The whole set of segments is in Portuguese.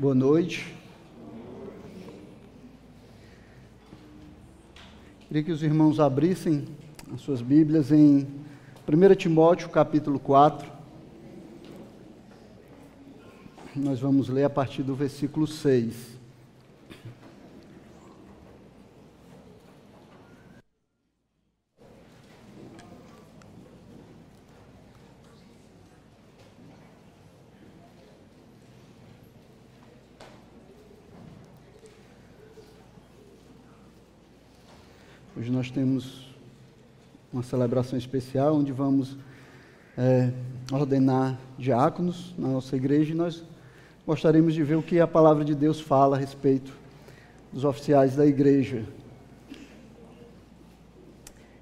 Boa noite. Queria que os irmãos abrissem as suas Bíblias em 1 Timóteo, capítulo 4. Nós vamos ler a partir do versículo 6. Hoje nós temos uma celebração especial onde vamos é, ordenar diáconos na nossa igreja e nós gostaríamos de ver o que a palavra de Deus fala a respeito dos oficiais da igreja.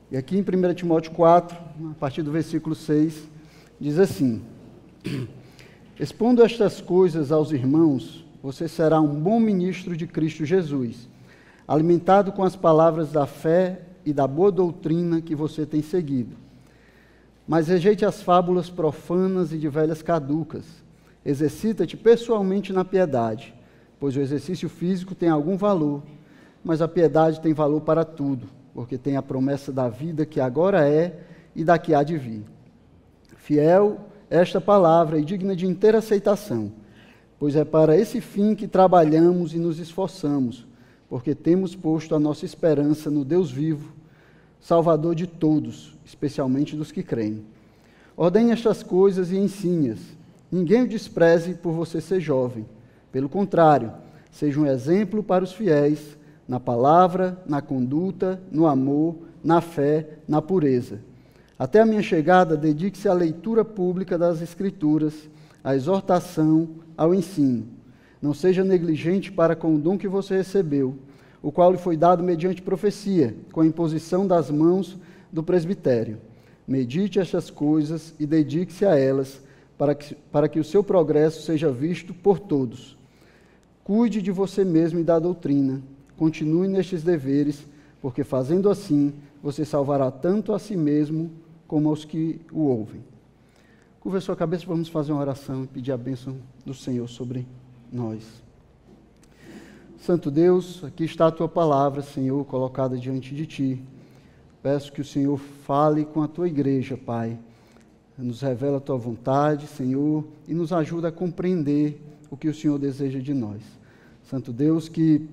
E aqui em 1 Timóteo 4, a partir do versículo 6, diz assim: Expondo estas coisas aos irmãos, você será um bom ministro de Cristo Jesus alimentado com as palavras da fé e da boa doutrina que você tem seguido. Mas rejeite as fábulas profanas e de velhas caducas. Exercita-te pessoalmente na piedade, pois o exercício físico tem algum valor, mas a piedade tem valor para tudo, porque tem a promessa da vida que agora é e da que há de vir. Fiel esta palavra e digna de inteira aceitação, pois é para esse fim que trabalhamos e nos esforçamos porque temos posto a nossa esperança no Deus vivo, Salvador de todos, especialmente dos que creem. Ordene estas coisas e ensine-as. Ninguém o despreze por você ser jovem. Pelo contrário, seja um exemplo para os fiéis na palavra, na conduta, no amor, na fé, na pureza. Até a minha chegada, dedique-se à leitura pública das Escrituras, à exortação, ao ensino. Não seja negligente para com o dom que você recebeu, o qual lhe foi dado mediante profecia, com a imposição das mãos do presbitério. Medite estas coisas e dedique-se a elas, para que, para que o seu progresso seja visto por todos. Cuide de você mesmo e da doutrina. Continue nestes deveres, porque fazendo assim, você salvará tanto a si mesmo como aos que o ouvem. Curva sua cabeça, vamos fazer uma oração e pedir a bênção do Senhor sobre nós. Santo Deus, aqui está a tua palavra, Senhor, colocada diante de ti. Peço que o Senhor fale com a tua igreja, Pai. Nos revela a tua vontade, Senhor, e nos ajuda a compreender o que o Senhor deseja de nós. Santo Deus, que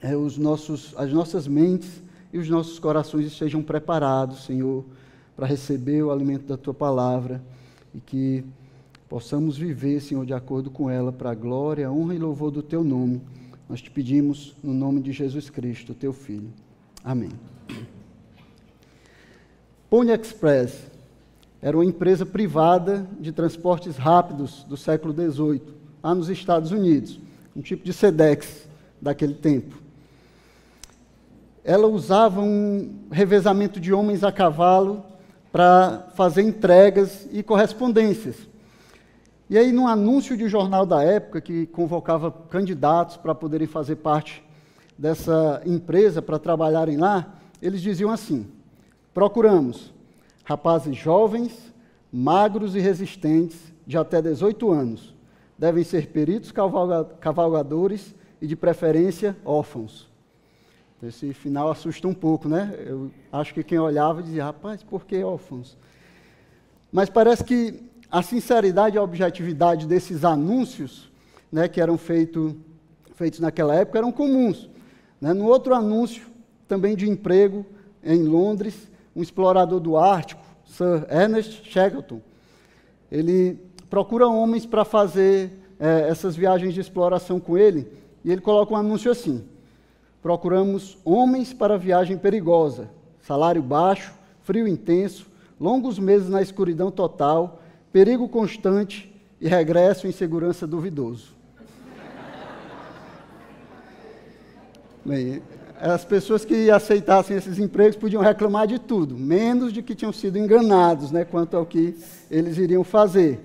é, os nossos, as nossas mentes e os nossos corações estejam preparados, Senhor, para receber o alimento da tua palavra e que possamos viver, Senhor, de acordo com ela, para a glória, honra e louvor do teu nome. Nós te pedimos no nome de Jesus Cristo, teu Filho. Amém. Pony Express era uma empresa privada de transportes rápidos do século XVIII, lá nos Estados Unidos, um tipo de SEDEX daquele tempo. Ela usava um revezamento de homens a cavalo para fazer entregas e correspondências. E aí, num anúncio de jornal da época, que convocava candidatos para poderem fazer parte dessa empresa, para trabalharem lá, eles diziam assim: procuramos rapazes jovens, magros e resistentes, de até 18 anos. Devem ser peritos cavalgadores e, de preferência, órfãos. Esse final assusta um pouco, né? Eu acho que quem olhava dizia, rapaz, por que órfãos? Mas parece que a sinceridade e a objetividade desses anúncios, né, que eram feito, feitos naquela época, eram comuns. Né? No outro anúncio, também de emprego, em Londres, um explorador do Ártico, Sir Ernest Shackleton, ele procura homens para fazer é, essas viagens de exploração com ele, e ele coloca um anúncio assim: procuramos homens para viagem perigosa, salário baixo, frio intenso, longos meses na escuridão total, perigo constante e regresso em segurança duvidoso. Bem, as pessoas que aceitassem esses empregos podiam reclamar de tudo, menos de que tinham sido enganados né, quanto ao que eles iriam fazer.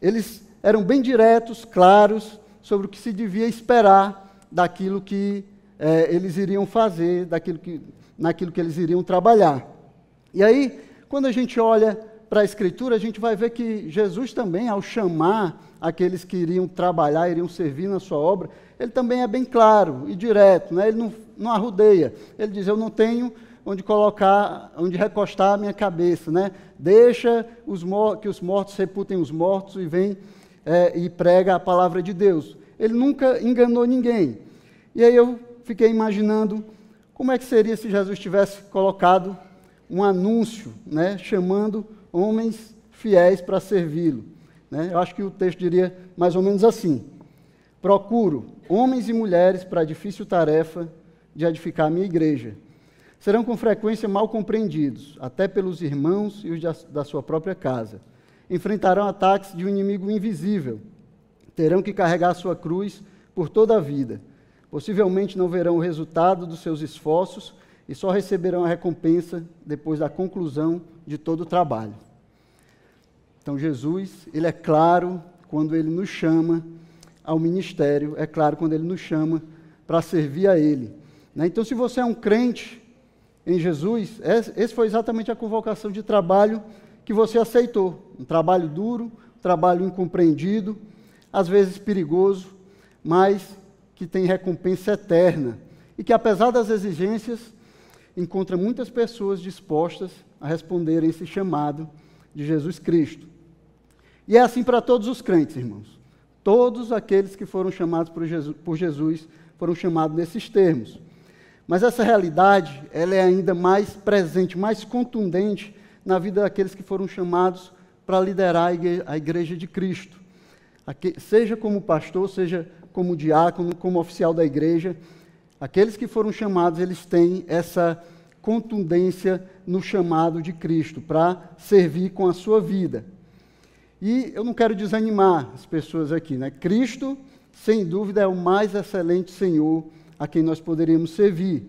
Eles eram bem diretos, claros, sobre o que se devia esperar daquilo que é, eles iriam fazer, daquilo que, naquilo que eles iriam trabalhar. E aí, quando a gente olha para a Escritura, a gente vai ver que Jesus também, ao chamar aqueles que iriam trabalhar, iriam servir na sua obra, ele também é bem claro e direto, né? ele não, não arrudeia. Ele diz: Eu não tenho onde colocar, onde recostar a minha cabeça, né? Deixa os que os mortos reputem os mortos e vem é, e prega a palavra de Deus. Ele nunca enganou ninguém. E aí eu fiquei imaginando como é que seria se Jesus tivesse colocado um anúncio, né, chamando homens fiéis para servi-lo. Né? Eu acho que o texto diria mais ou menos assim: Procuro homens e mulheres para a difícil tarefa de edificar a minha igreja. Serão com frequência mal compreendidos, até pelos irmãos e os da sua própria casa. Enfrentarão ataques de um inimigo invisível. Terão que carregar a sua cruz por toda a vida. Possivelmente não verão o resultado dos seus esforços e só receberão a recompensa depois da conclusão de todo o trabalho. Então Jesus, ele é claro quando ele nos chama ao ministério, é claro quando ele nos chama para servir a ele. Né? Então, se você é um crente em Jesus, esse foi exatamente a convocação de trabalho que você aceitou. Um trabalho duro, um trabalho incompreendido, às vezes perigoso, mas que tem recompensa eterna. E que, apesar das exigências, encontra muitas pessoas dispostas a responderem esse chamado de Jesus Cristo. E é assim para todos os crentes, irmãos. Todos aqueles que foram chamados por Jesus, por Jesus foram chamados nesses termos. Mas essa realidade, ela é ainda mais presente, mais contundente na vida daqueles que foram chamados para liderar a igreja de Cristo. Seja como pastor, seja como diácono, como oficial da igreja, aqueles que foram chamados, eles têm essa contundência no chamado de Cristo, para servir com a sua vida. E eu não quero desanimar as pessoas aqui, né? Cristo, sem dúvida, é o mais excelente Senhor a quem nós poderíamos servir.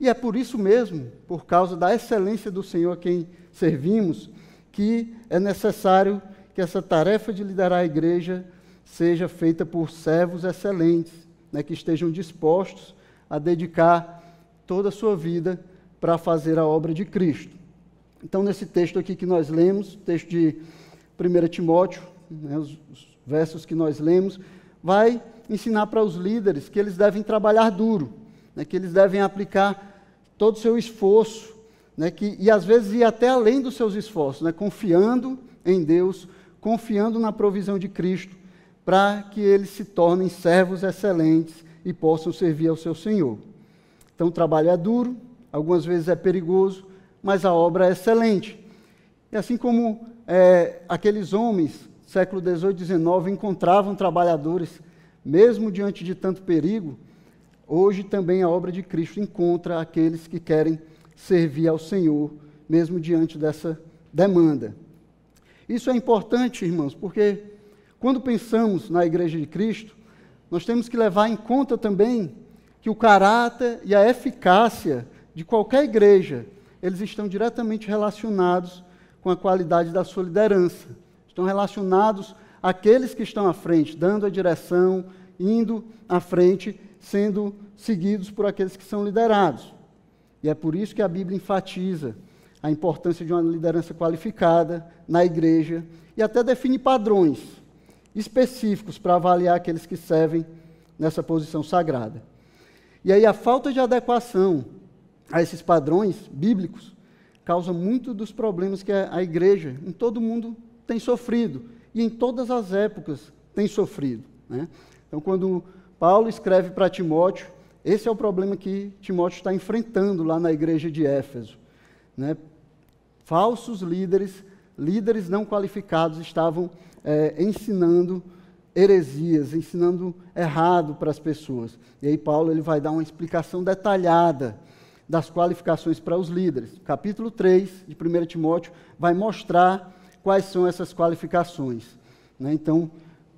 E é por isso mesmo, por causa da excelência do Senhor a quem servimos, que é necessário que essa tarefa de liderar a igreja seja feita por servos excelentes, né, que estejam dispostos a dedicar toda a sua vida para fazer a obra de Cristo. Então, nesse texto aqui que nós lemos, texto de 1 Timóteo, né, os, os versos que nós lemos, vai ensinar para os líderes que eles devem trabalhar duro, né, que eles devem aplicar todo o seu esforço, né, que, e às vezes ir até além dos seus esforços, né, confiando em Deus, confiando na provisão de Cristo, para que eles se tornem servos excelentes e possam servir ao seu Senhor. Então o trabalho é duro, algumas vezes é perigoso, mas a obra é excelente. E assim como é, aqueles homens, século XVIII e XIX, encontravam trabalhadores, mesmo diante de tanto perigo, hoje também a obra de Cristo encontra aqueles que querem servir ao Senhor, mesmo diante dessa demanda. Isso é importante, irmãos, porque quando pensamos na Igreja de Cristo, nós temos que levar em conta também que o caráter e a eficácia de qualquer igreja, eles estão diretamente relacionados com a qualidade da sua liderança. Estão relacionados àqueles que estão à frente, dando a direção, indo à frente, sendo seguidos por aqueles que são liderados. E é por isso que a Bíblia enfatiza a importância de uma liderança qualificada na igreja e até define padrões específicos para avaliar aqueles que servem nessa posição sagrada. E aí a falta de adequação a esses padrões bíblicos causa muito dos problemas que a igreja em todo o mundo tem sofrido e em todas as épocas tem sofrido. Né? Então, quando Paulo escreve para Timóteo, esse é o problema que Timóteo está enfrentando lá na igreja de Éfeso. Né? Falsos líderes, líderes não qualificados, estavam é, ensinando heresias, ensinando errado para as pessoas. E aí Paulo ele vai dar uma explicação detalhada das qualificações para os líderes. Capítulo 3 de 1 Timóteo vai mostrar quais são essas qualificações. Né? Então,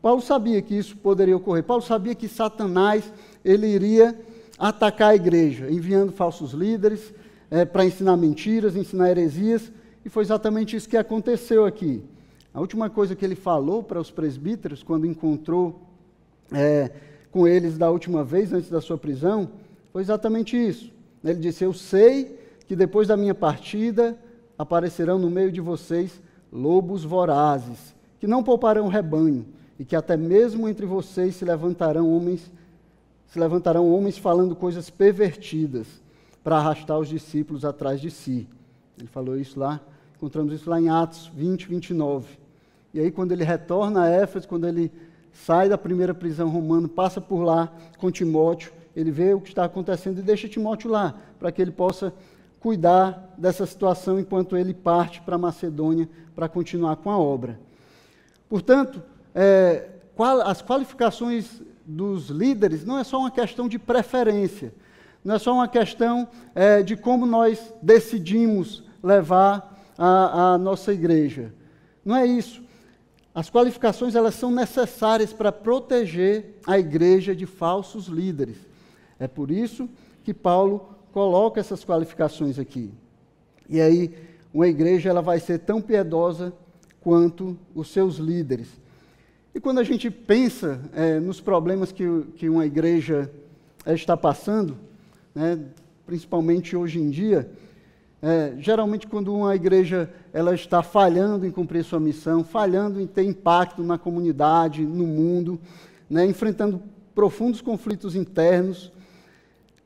Paulo sabia que isso poderia ocorrer. Paulo sabia que Satanás ele iria atacar a igreja, enviando falsos líderes é, para ensinar mentiras, ensinar heresias, e foi exatamente isso que aconteceu aqui. A última coisa que ele falou para os presbíteros, quando encontrou é, com eles da última vez, antes da sua prisão, foi exatamente isso. Ele disse: Eu sei que depois da minha partida aparecerão no meio de vocês lobos vorazes, que não pouparão rebanho, e que até mesmo entre vocês se levantarão homens, se levantarão homens falando coisas pervertidas para arrastar os discípulos atrás de si. Ele falou isso lá, encontramos isso lá em Atos 20, 29. E aí, quando ele retorna a Éfeso, quando ele sai da primeira prisão romana, passa por lá com Timóteo, ele vê o que está acontecendo e deixa Timóteo lá, para que ele possa cuidar dessa situação enquanto ele parte para Macedônia para continuar com a obra. Portanto, é, qual, as qualificações dos líderes não é só uma questão de preferência, não é só uma questão é, de como nós decidimos levar a, a nossa igreja. Não é isso. As qualificações elas são necessárias para proteger a igreja de falsos líderes. É por isso que Paulo coloca essas qualificações aqui. E aí, uma igreja ela vai ser tão piedosa quanto os seus líderes. E quando a gente pensa é, nos problemas que, que uma igreja é, está passando, né, principalmente hoje em dia, é, geralmente quando uma igreja ela está falhando em cumprir sua missão, falhando em ter impacto na comunidade, no mundo, né, enfrentando profundos conflitos internos,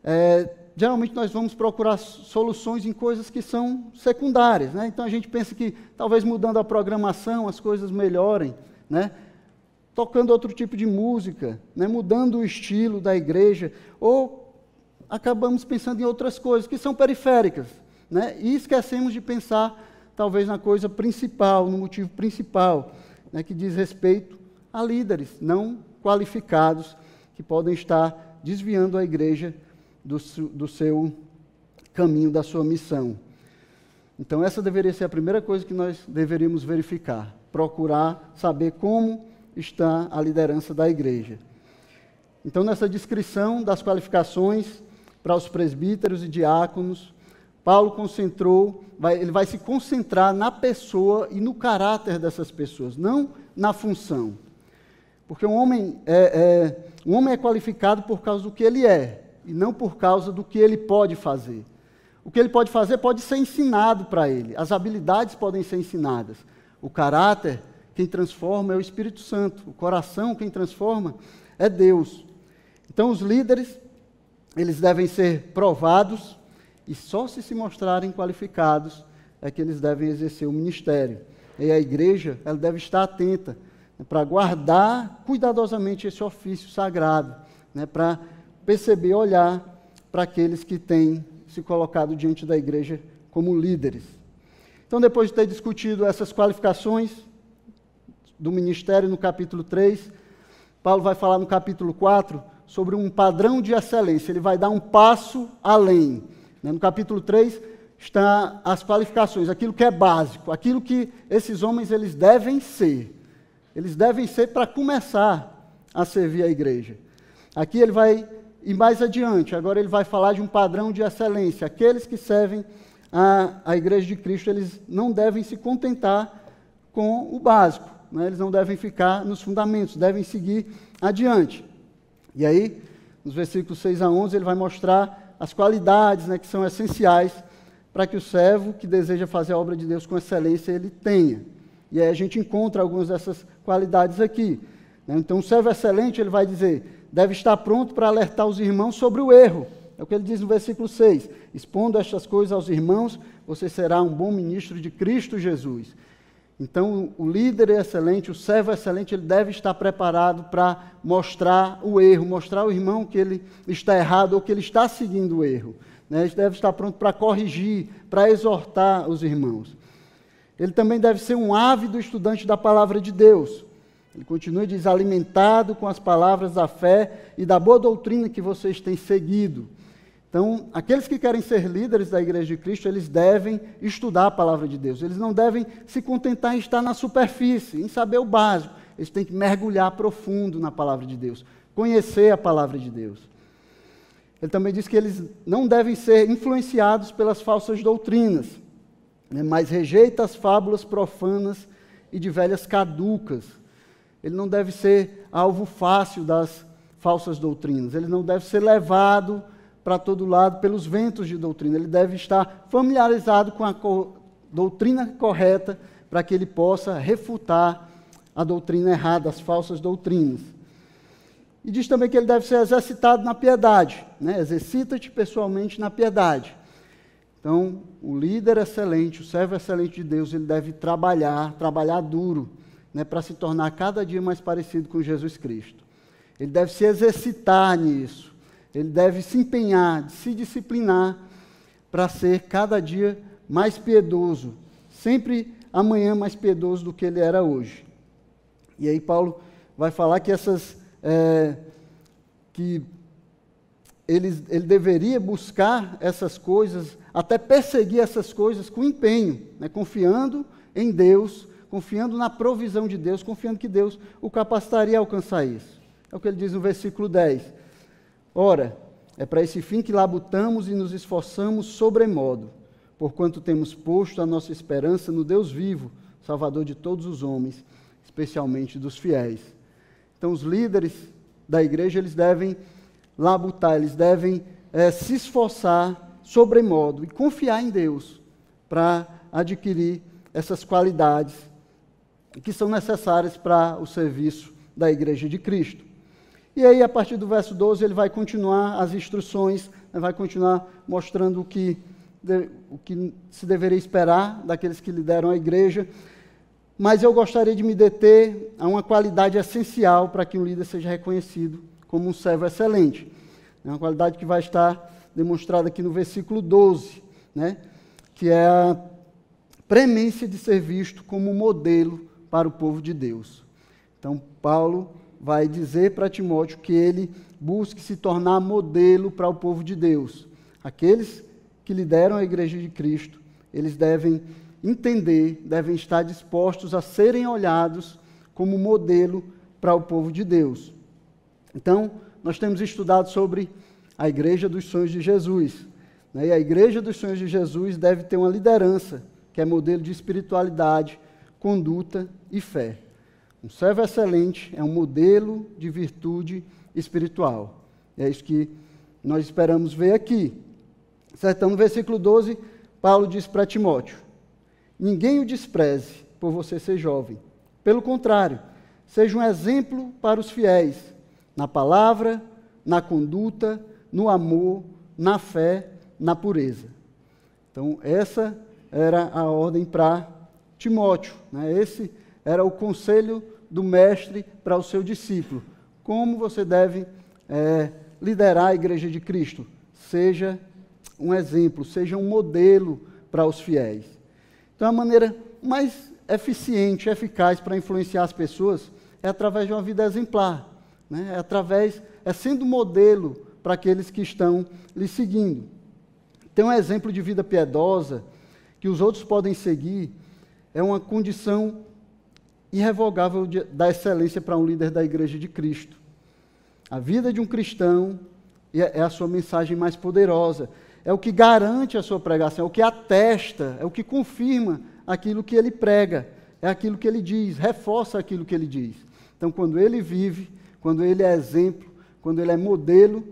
é, geralmente nós vamos procurar soluções em coisas que são secundárias. Né? Então a gente pensa que talvez mudando a programação as coisas melhorem, né? tocando outro tipo de música, né? mudando o estilo da igreja, ou acabamos pensando em outras coisas que são periféricas. Né? E esquecemos de pensar talvez na coisa principal, no motivo principal, né? que diz respeito a líderes não qualificados que podem estar desviando a igreja do, do seu caminho, da sua missão. Então, essa deveria ser a primeira coisa que nós deveríamos verificar, procurar saber como está a liderança da igreja. Então, nessa descrição das qualificações para os presbíteros e diáconos, Paulo concentrou, vai, ele vai se concentrar na pessoa e no caráter dessas pessoas, não na função. Porque um homem é, é, um homem é qualificado por causa do que ele é, e não por causa do que ele pode fazer. O que ele pode fazer pode ser ensinado para ele, as habilidades podem ser ensinadas. O caráter, quem transforma é o Espírito Santo, o coração, quem transforma é Deus. Então, os líderes, eles devem ser provados e só se se mostrarem qualificados é que eles devem exercer o ministério. E a igreja, ela deve estar atenta né, para guardar cuidadosamente esse ofício sagrado, né, para perceber, olhar para aqueles que têm se colocado diante da igreja como líderes. Então, depois de ter discutido essas qualificações do ministério no capítulo 3, Paulo vai falar no capítulo 4 sobre um padrão de excelência. Ele vai dar um passo além. Né? No capítulo 3 está as qualificações, aquilo que é básico, aquilo que esses homens eles devem ser. Eles devem ser para começar a servir a igreja. Aqui ele vai e mais adiante, agora ele vai falar de um padrão de excelência. Aqueles que servem a, a igreja de Cristo, eles não devem se contentar com o básico, né? eles não devem ficar nos fundamentos, devem seguir adiante. E aí, nos versículos 6 a 11, ele vai mostrar as qualidades né, que são essenciais para que o servo que deseja fazer a obra de Deus com excelência, ele tenha. E aí a gente encontra algumas dessas qualidades aqui. Né? Então, o servo excelente, ele vai dizer, deve estar pronto para alertar os irmãos sobre o erro. É o que ele diz no versículo 6. Expondo estas coisas aos irmãos, você será um bom ministro de Cristo Jesus. Então, o líder é excelente, o servo é excelente, ele deve estar preparado para mostrar o erro, mostrar ao irmão que ele está errado ou que ele está seguindo o erro. Né? Ele deve estar pronto para corrigir, para exortar os irmãos. Ele também deve ser um ávido estudante da palavra de Deus. Ele continua e diz: alimentado com as palavras da fé e da boa doutrina que vocês têm seguido. Então, aqueles que querem ser líderes da Igreja de Cristo, eles devem estudar a palavra de Deus. Eles não devem se contentar em estar na superfície, em saber o básico. Eles têm que mergulhar profundo na palavra de Deus, conhecer a palavra de Deus. Ele também diz que eles não devem ser influenciados pelas falsas doutrinas, né, mas rejeita as fábulas profanas e de velhas caducas ele não deve ser alvo fácil das falsas doutrinas, ele não deve ser levado para todo lado pelos ventos de doutrina, ele deve estar familiarizado com a co doutrina correta para que ele possa refutar a doutrina errada, as falsas doutrinas. E diz também que ele deve ser exercitado na piedade, né? exercita-te pessoalmente na piedade. Então, o líder excelente, o servo excelente de Deus, ele deve trabalhar, trabalhar duro, né, para se tornar cada dia mais parecido com Jesus Cristo. Ele deve se exercitar nisso, ele deve se empenhar, se disciplinar para ser cada dia mais piedoso, sempre amanhã mais piedoso do que ele era hoje. E aí Paulo vai falar que essas é, que ele, ele deveria buscar essas coisas, até perseguir essas coisas com empenho, né, confiando em Deus, confiando na provisão de Deus, confiando que Deus o capacitaria a alcançar isso. É o que ele diz no versículo 10. Ora, é para esse fim que labutamos e nos esforçamos sobremodo, porquanto temos posto a nossa esperança no Deus vivo, Salvador de todos os homens, especialmente dos fiéis. Então, os líderes da igreja, eles devem labutar, eles devem é, se esforçar sobremodo e confiar em Deus para adquirir essas qualidades que são necessárias para o serviço da igreja de Cristo. E aí, a partir do verso 12, ele vai continuar as instruções, né, vai continuar mostrando o que, o que se deveria esperar daqueles que lideram a igreja. Mas eu gostaria de me deter a uma qualidade essencial para que um líder seja reconhecido como um servo excelente. É uma qualidade que vai estar demonstrada aqui no versículo 12, né? que é a premência de ser visto como modelo para o povo de Deus. Então, Paulo vai dizer para Timóteo que ele busque se tornar modelo para o povo de Deus. Aqueles que lideram a igreja de Cristo, eles devem entender, devem estar dispostos a serem olhados como modelo para o povo de Deus. Então, nós temos estudado sobre a igreja dos sonhos de Jesus. Né? E a igreja dos sonhos de Jesus deve ter uma liderança, que é modelo de espiritualidade, conduta e fé. Um servo excelente é um modelo de virtude espiritual. É isso que nós esperamos ver aqui. Então, no versículo 12, Paulo diz para Timóteo: Ninguém o despreze por você ser jovem. Pelo contrário, seja um exemplo para os fiéis, na palavra, na conduta, no amor, na fé, na pureza. Então, essa era a ordem para Timóteo. Né? Esse era o conselho do mestre para o seu discípulo. Como você deve é, liderar a igreja de Cristo? Seja um exemplo, seja um modelo para os fiéis. Então, a maneira mais eficiente, eficaz para influenciar as pessoas é através de uma vida exemplar, né? é através, é sendo modelo para aqueles que estão lhe seguindo. Ter um exemplo de vida piedosa que os outros podem seguir é uma condição irrevogável de, da excelência para um líder da Igreja de Cristo. A vida de um cristão é, é a sua mensagem mais poderosa, é o que garante a sua pregação, é o que atesta, é o que confirma aquilo que ele prega, é aquilo que ele diz, reforça aquilo que ele diz. Então, quando ele vive, quando ele é exemplo, quando ele é modelo,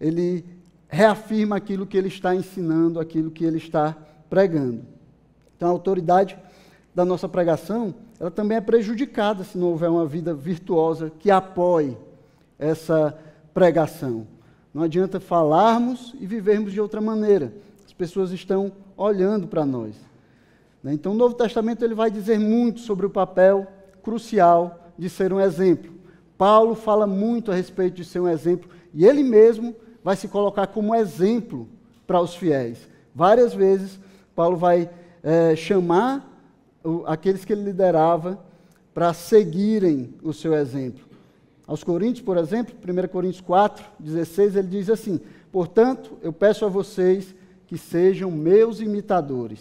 ele reafirma aquilo que ele está ensinando, aquilo que ele está pregando. Então, a autoridade da nossa pregação ela também é prejudicada se não houver uma vida virtuosa que apoie essa pregação. Não adianta falarmos e vivermos de outra maneira. As pessoas estão olhando para nós. Né? Então, o Novo Testamento ele vai dizer muito sobre o papel crucial de ser um exemplo. Paulo fala muito a respeito de ser um exemplo e ele mesmo vai se colocar como exemplo para os fiéis. Várias vezes, Paulo vai é, chamar aqueles que ele liderava para seguirem o seu exemplo. Aos Coríntios, por exemplo, 1 Coríntios 4, 16, ele diz assim: Portanto, eu peço a vocês que sejam meus imitadores.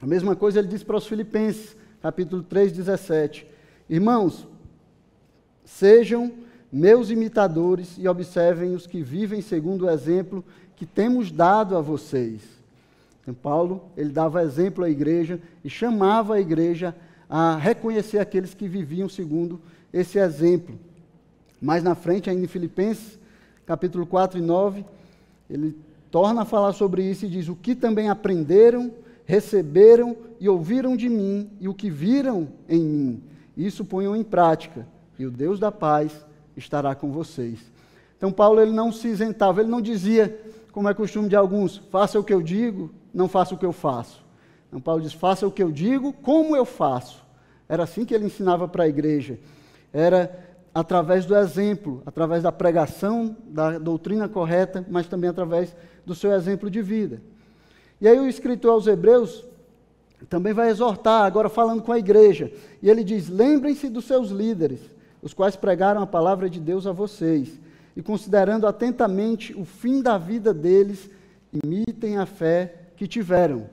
A mesma coisa ele diz para os Filipenses, capítulo 3, 17: Irmãos, sejam meus imitadores e observem os que vivem segundo o exemplo que temos dado a vocês. Então, Paulo, ele dava exemplo à igreja e chamava a igreja a reconhecer aqueles que viviam segundo esse exemplo. Mais na frente, ainda em Filipenses, capítulo 4 e 9, ele torna a falar sobre isso e diz: O que também aprenderam, receberam e ouviram de mim e o que viram em mim. Isso ponham em prática, e o Deus da paz estará com vocês. Então, Paulo ele não se isentava, ele não dizia, como é costume de alguns, faça o que eu digo, não faça o que eu faço. Então, Paulo diz, faça o que eu digo, como eu faço. Era assim que ele ensinava para a igreja. Era através do exemplo, através da pregação da doutrina correta, mas também através do seu exemplo de vida. E aí o escritor aos Hebreus também vai exortar, agora falando com a igreja, e ele diz: Lembrem-se dos seus líderes, os quais pregaram a palavra de Deus a vocês, e considerando atentamente o fim da vida deles, imitem a fé que tiveram.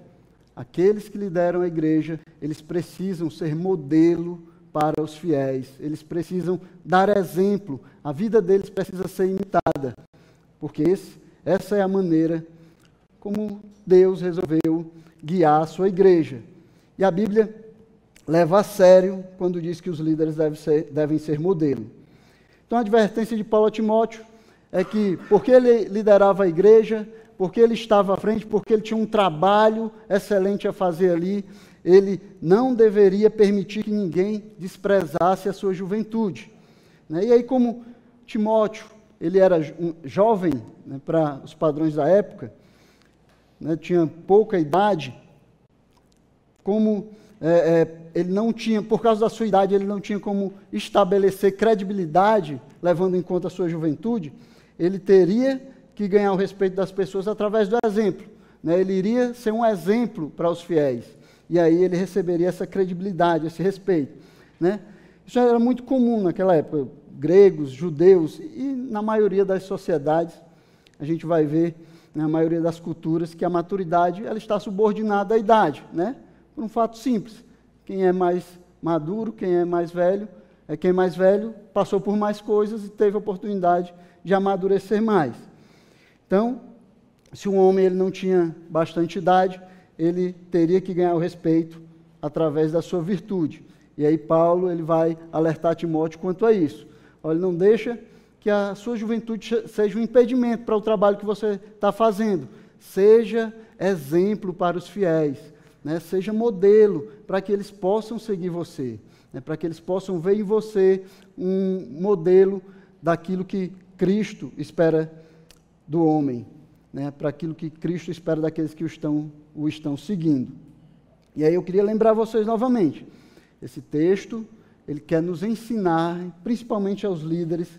Aqueles que lideram a igreja, eles precisam ser modelo para os fiéis, eles precisam dar exemplo, a vida deles precisa ser imitada, porque esse, essa é a maneira como Deus resolveu guiar a sua igreja. E a Bíblia leva a sério quando diz que os líderes devem ser, devem ser modelo. Então a advertência de Paulo a Timóteo é que, porque ele liderava a igreja, porque ele estava à frente, porque ele tinha um trabalho excelente a fazer ali, ele não deveria permitir que ninguém desprezasse a sua juventude. Né? E aí, como Timóteo, ele era jovem né, para os padrões da época, né, tinha pouca idade, como é, é, ele não tinha, por causa da sua idade, ele não tinha como estabelecer credibilidade, levando em conta a sua juventude, ele teria que ganhar o respeito das pessoas através do exemplo. Né? Ele iria ser um exemplo para os fiéis. E aí ele receberia essa credibilidade, esse respeito. Né? Isso era muito comum naquela época. Gregos, judeus e na maioria das sociedades, a gente vai ver na maioria das culturas, que a maturidade ela está subordinada à idade, né? Por um fato simples. Quem é mais maduro, quem é mais velho, é quem é mais velho passou por mais coisas e teve a oportunidade de amadurecer mais. Então, se um homem ele não tinha bastante idade, ele teria que ganhar o respeito através da sua virtude. E aí Paulo ele vai alertar Timóteo quanto a isso. Olha, não deixa que a sua juventude seja um impedimento para o trabalho que você está fazendo. Seja exemplo para os fiéis, né? seja modelo para que eles possam seguir você, né? para que eles possam ver em você um modelo daquilo que Cristo espera do homem, né? para aquilo que Cristo espera daqueles que o estão, o estão seguindo. E aí eu queria lembrar vocês novamente, esse texto, ele quer nos ensinar, principalmente aos líderes,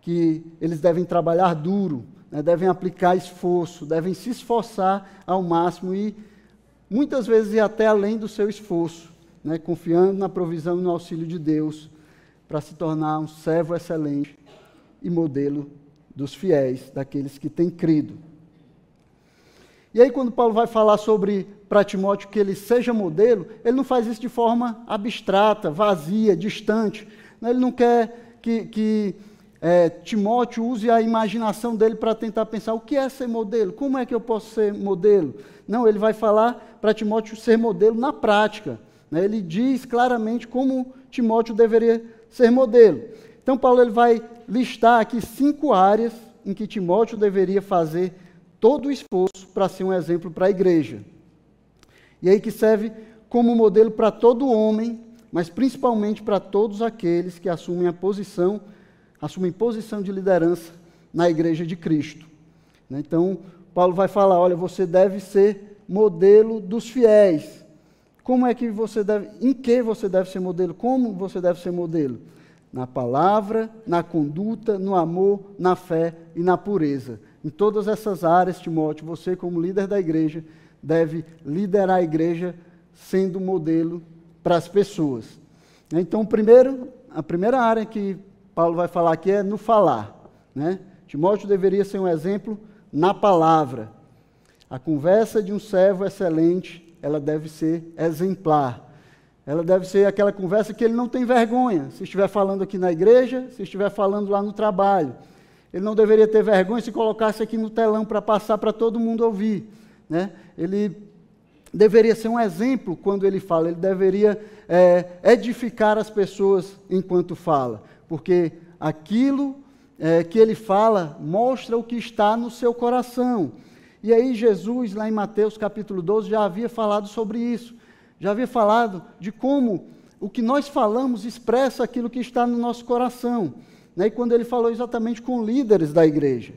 que eles devem trabalhar duro, né, devem aplicar esforço, devem se esforçar ao máximo e muitas vezes ir até além do seu esforço, né, confiando na provisão e no auxílio de Deus para se tornar um servo excelente e modelo dos fiéis, daqueles que têm crido. E aí, quando Paulo vai falar sobre para Timóteo que ele seja modelo, ele não faz isso de forma abstrata, vazia, distante. Né, ele não quer que, que é, Timóteo use a imaginação dele para tentar pensar o que é ser modelo, como é que eu posso ser modelo. Não, ele vai falar para Timóteo ser modelo na prática. Né? Ele diz claramente como Timóteo deveria ser modelo. Então, Paulo ele vai listar aqui cinco áreas em que Timóteo deveria fazer todo o esforço para ser um exemplo para a igreja. E aí que serve como modelo para todo homem, mas principalmente para todos aqueles que assumem a posição assumem posição de liderança na igreja de Cristo. Né? Então, Paulo vai falar: olha, você deve ser modelo dos fiéis. Como é que você deve, em que você deve ser modelo? Como você deve ser modelo? Na palavra, na conduta, no amor, na fé e na pureza. Em todas essas áreas, Timóteo, você, como líder da igreja, deve liderar a igreja sendo modelo para as pessoas. Então, primeiro, a primeira área que Paulo vai falar aqui é no falar. Né? Timóteo deveria ser um exemplo na palavra. A conversa de um servo excelente, ela deve ser exemplar. Ela deve ser aquela conversa que ele não tem vergonha. Se estiver falando aqui na igreja, se estiver falando lá no trabalho. Ele não deveria ter vergonha se colocasse aqui no telão para passar para todo mundo ouvir. Né? Ele deveria ser um exemplo quando ele fala, ele deveria é, edificar as pessoas enquanto fala porque aquilo é, que ele fala mostra o que está no seu coração. E aí Jesus, lá em Mateus capítulo 12, já havia falado sobre isso. Já havia falado de como o que nós falamos expressa aquilo que está no nosso coração. Né? E quando ele falou exatamente com líderes da igreja.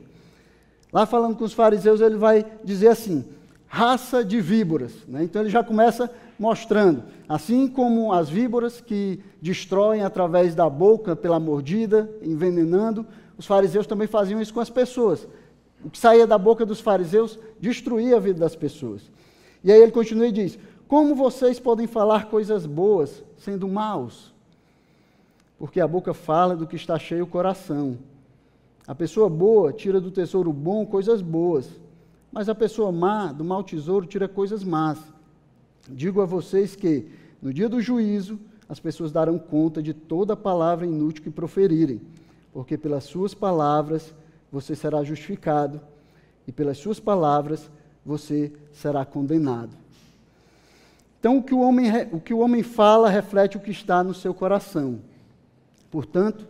Lá falando com os fariseus, ele vai dizer assim: raça de víboras. Né? Então ele já começa mostrando, assim como as víboras que destroem através da boca, pela mordida, envenenando, os fariseus também faziam isso com as pessoas. O que saía da boca dos fariseus destruía a vida das pessoas. E aí ele continua e diz: Como vocês podem falar coisas boas sendo maus? Porque a boca fala do que está cheio o coração. A pessoa boa tira do tesouro bom coisas boas, mas a pessoa má do mau tesouro tira coisas más. Digo a vocês que, no dia do juízo, as pessoas darão conta de toda palavra inútil que proferirem, porque pelas suas palavras você será justificado, e pelas suas palavras você será condenado. Então, o que o homem, o que o homem fala reflete o que está no seu coração. Portanto,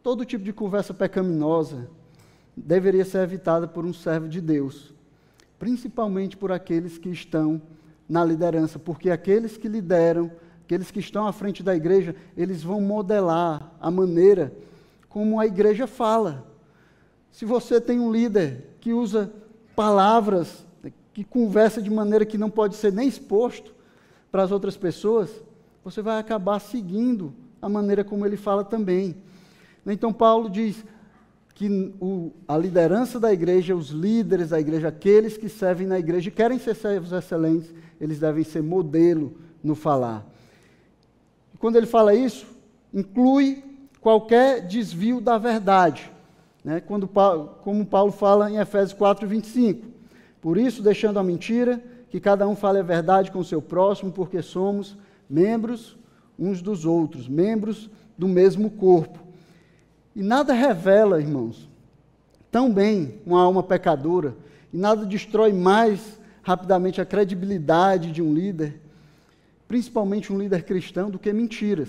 todo tipo de conversa pecaminosa deveria ser evitada por um servo de Deus, principalmente por aqueles que estão na liderança, porque aqueles que lideram, aqueles que estão à frente da igreja, eles vão modelar a maneira como a igreja fala. Se você tem um líder que usa palavras, que conversa de maneira que não pode ser nem exposto para as outras pessoas, você vai acabar seguindo a maneira como ele fala também. Então, Paulo diz que o, a liderança da igreja, os líderes da igreja, aqueles que servem na igreja e querem ser servos excelentes, eles devem ser modelo no falar. Quando ele fala isso, inclui qualquer desvio da verdade. Né? Quando, como Paulo fala em Efésios 4, 25. Por isso, deixando a mentira, que cada um fale a verdade com o seu próximo, porque somos membros uns dos outros, membros do mesmo corpo. E nada revela, irmãos, tão bem uma alma pecadora, e nada destrói mais rapidamente a credibilidade de um líder, principalmente um líder cristão, do que mentiras.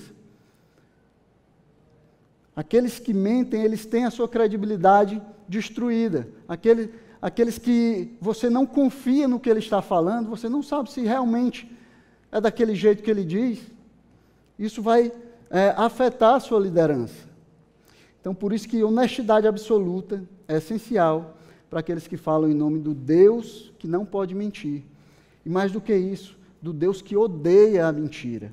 Aqueles que mentem, eles têm a sua credibilidade destruída. Aqueles, aqueles que você não confia no que ele está falando, você não sabe se realmente é daquele jeito que ele diz isso vai é, afetar a sua liderança. Então, por isso que honestidade absoluta é essencial para aqueles que falam em nome do Deus que não pode mentir. E mais do que isso, do Deus que odeia a mentira.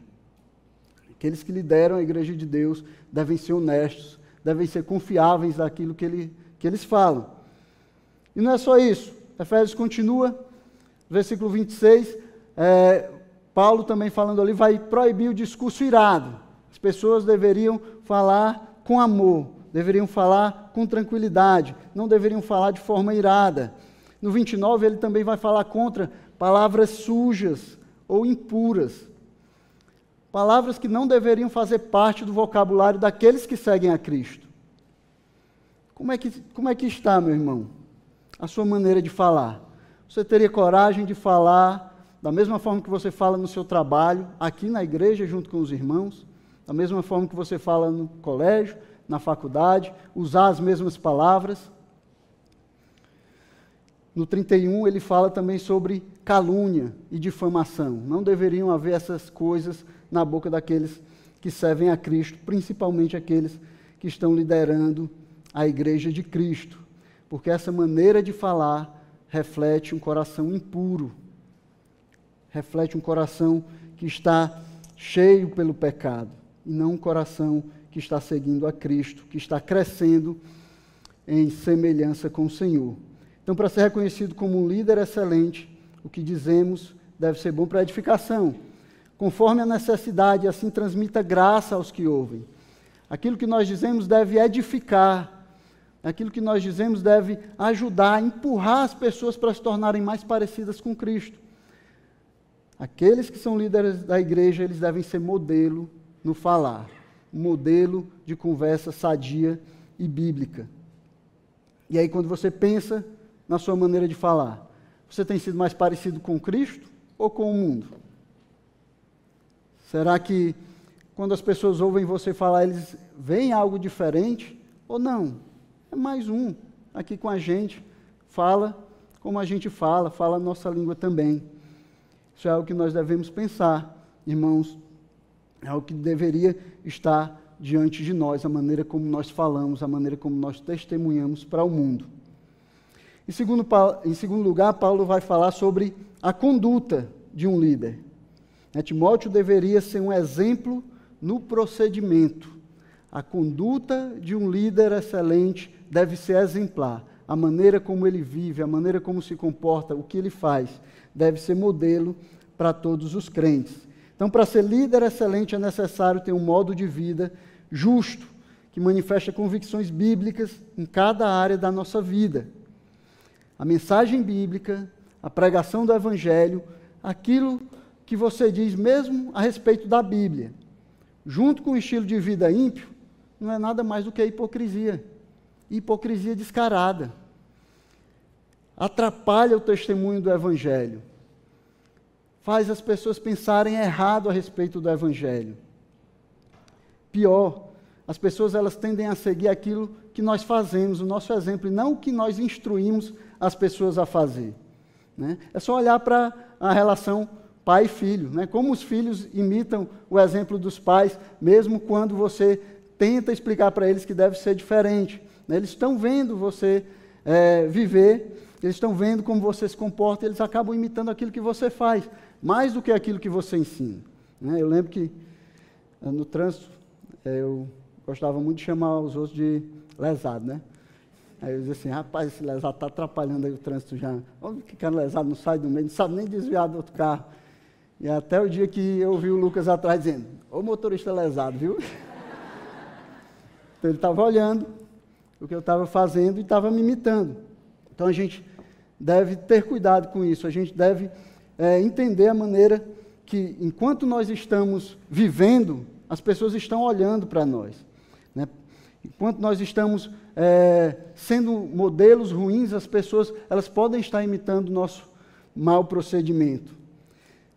Aqueles que lideram a igreja de Deus devem ser honestos, devem ser confiáveis naquilo que, ele, que eles falam. E não é só isso. Efésios continua, versículo 26. É, Paulo também falando ali vai proibir o discurso irado. As pessoas deveriam falar com amor, deveriam falar com tranquilidade, não deveriam falar de forma irada. No 29 ele também vai falar contra palavras sujas ou impuras. Palavras que não deveriam fazer parte do vocabulário daqueles que seguem a Cristo. Como é que, como é que está, meu irmão, a sua maneira de falar? Você teria coragem de falar da mesma forma que você fala no seu trabalho, aqui na igreja, junto com os irmãos, da mesma forma que você fala no colégio, na faculdade, usar as mesmas palavras. No 31, ele fala também sobre calúnia e difamação. Não deveriam haver essas coisas na boca daqueles que servem a Cristo, principalmente aqueles que estão liderando a igreja de Cristo, porque essa maneira de falar reflete um coração impuro, reflete um coração que está cheio pelo pecado, e não um coração que está seguindo a Cristo, que está crescendo em semelhança com o Senhor. Então, para ser reconhecido como um líder excelente, o que dizemos deve ser bom para a edificação, conforme a necessidade, assim transmita graça aos que ouvem. Aquilo que nós dizemos deve edificar, aquilo que nós dizemos deve ajudar, empurrar as pessoas para se tornarem mais parecidas com Cristo. Aqueles que são líderes da igreja, eles devem ser modelo no falar, modelo de conversa sadia e bíblica. E aí, quando você pensa na sua maneira de falar, você tem sido mais parecido com Cristo ou com o mundo? Será que quando as pessoas ouvem você falar, eles veem algo diferente ou não? É mais um aqui com a gente, fala como a gente fala, fala a nossa língua também. Isso é algo que nós devemos pensar, irmãos, é algo que deveria estar diante de nós, a maneira como nós falamos, a maneira como nós testemunhamos para o mundo. Em segundo, em segundo lugar, Paulo vai falar sobre a conduta de um líder. Né, Timóteo deveria ser um exemplo no procedimento. A conduta de um líder excelente deve ser exemplar. A maneira como ele vive, a maneira como se comporta, o que ele faz, deve ser modelo para todos os crentes. Então, para ser líder excelente, é necessário ter um modo de vida justo, que manifesta convicções bíblicas em cada área da nossa vida a mensagem bíblica, a pregação do Evangelho, aquilo que você diz mesmo a respeito da Bíblia, junto com o estilo de vida ímpio, não é nada mais do que a hipocrisia. Hipocrisia descarada. Atrapalha o testemunho do Evangelho. Faz as pessoas pensarem errado a respeito do Evangelho. Pior, as pessoas elas tendem a seguir aquilo que nós fazemos, o nosso exemplo, e não o que nós instruímos as pessoas a fazer. Né? É só olhar para a relação pai e filho, né? como os filhos imitam o exemplo dos pais, mesmo quando você tenta explicar para eles que deve ser diferente. Né? Eles estão vendo você é, viver, eles estão vendo como você se comporta, eles acabam imitando aquilo que você faz, mais do que aquilo que você ensina. Né? Eu lembro que eh, no trânsito eh, eu gostava muito de chamar os outros de lesado, né? Aí eu disse assim, rapaz, esse lesado está atrapalhando aí o trânsito já. Olha que cara lesado não sai do meio, não sabe nem desviar do outro carro. E até o dia que eu vi o Lucas atrás dizendo, ô motorista lesado, viu? Então ele estava olhando o que eu estava fazendo e estava me imitando. Então a gente deve ter cuidado com isso, a gente deve é, entender a maneira que, enquanto nós estamos vivendo, as pessoas estão olhando para nós. Né? Enquanto nós estamos é, sendo modelos ruins, as pessoas elas podem estar imitando o nosso mau procedimento.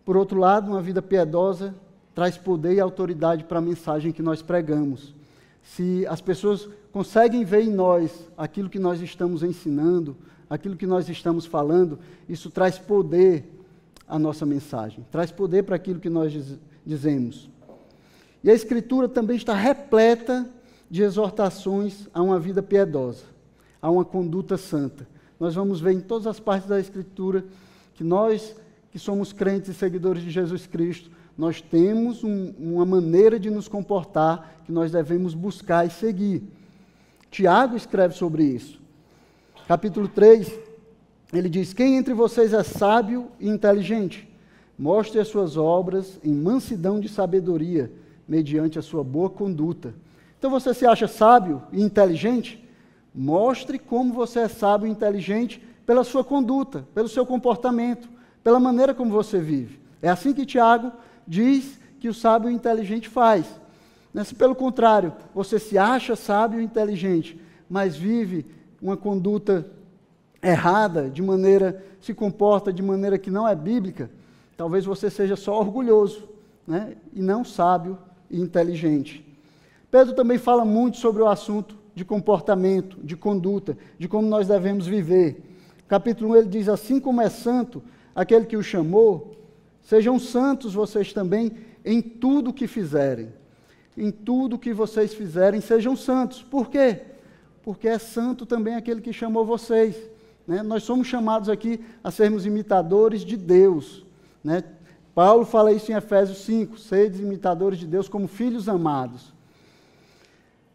Por outro lado, uma vida piedosa traz poder e autoridade para a mensagem que nós pregamos. Se as pessoas conseguem ver em nós aquilo que nós estamos ensinando, aquilo que nós estamos falando, isso traz poder à nossa mensagem, traz poder para aquilo que nós diz, dizemos. E a Escritura também está repleta de exortações a uma vida piedosa, a uma conduta santa. Nós vamos ver em todas as partes da Escritura que nós, que somos crentes e seguidores de Jesus Cristo, nós temos um, uma maneira de nos comportar que nós devemos buscar e seguir. Tiago escreve sobre isso. Capítulo 3, ele diz: Quem entre vocês é sábio e inteligente? Mostre as suas obras em mansidão de sabedoria, mediante a sua boa conduta. Então você se acha sábio e inteligente? Mostre como você é sábio e inteligente pela sua conduta, pelo seu comportamento, pela maneira como você vive. É assim que Tiago diz que o sábio inteligente faz. Né, se pelo contrário, você se acha sábio e inteligente, mas vive uma conduta errada, de maneira, se comporta de maneira que não é bíblica, talvez você seja só orgulhoso, né? e não sábio e inteligente. Pedro também fala muito sobre o assunto de comportamento, de conduta, de como nós devemos viver. Capítulo 1 ele diz: Assim como é santo aquele que o chamou, sejam santos vocês também em tudo que fizerem. Em tudo que vocês fizerem, sejam santos. Por quê? Porque é santo também aquele que chamou vocês. Né? Nós somos chamados aqui a sermos imitadores de Deus. Né? Paulo fala isso em Efésios 5: sedes imitadores de Deus como filhos amados.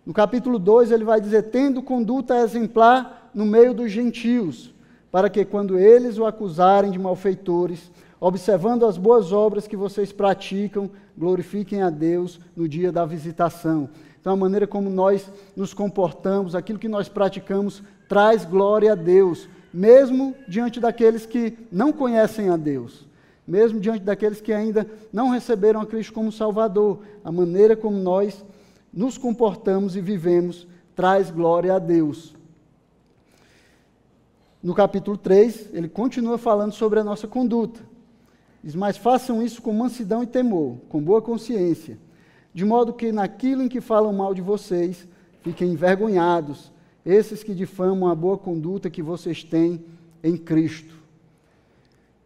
No capítulo 2, ele vai dizer: tendo conduta exemplar no meio dos gentios, para que, quando eles o acusarem de malfeitores, observando as boas obras que vocês praticam, glorifiquem a Deus no dia da visitação. Então, a maneira como nós nos comportamos, aquilo que nós praticamos, traz glória a Deus, mesmo diante daqueles que não conhecem a Deus, mesmo diante daqueles que ainda não receberam a Cristo como Salvador. A maneira como nós nos comportamos e vivemos traz glória a Deus. No capítulo 3, ele continua falando sobre a nossa conduta. Diz: Mas façam isso com mansidão e temor, com boa consciência, de modo que naquilo em que falam mal de vocês, fiquem envergonhados, esses que difamam a boa conduta que vocês têm em Cristo.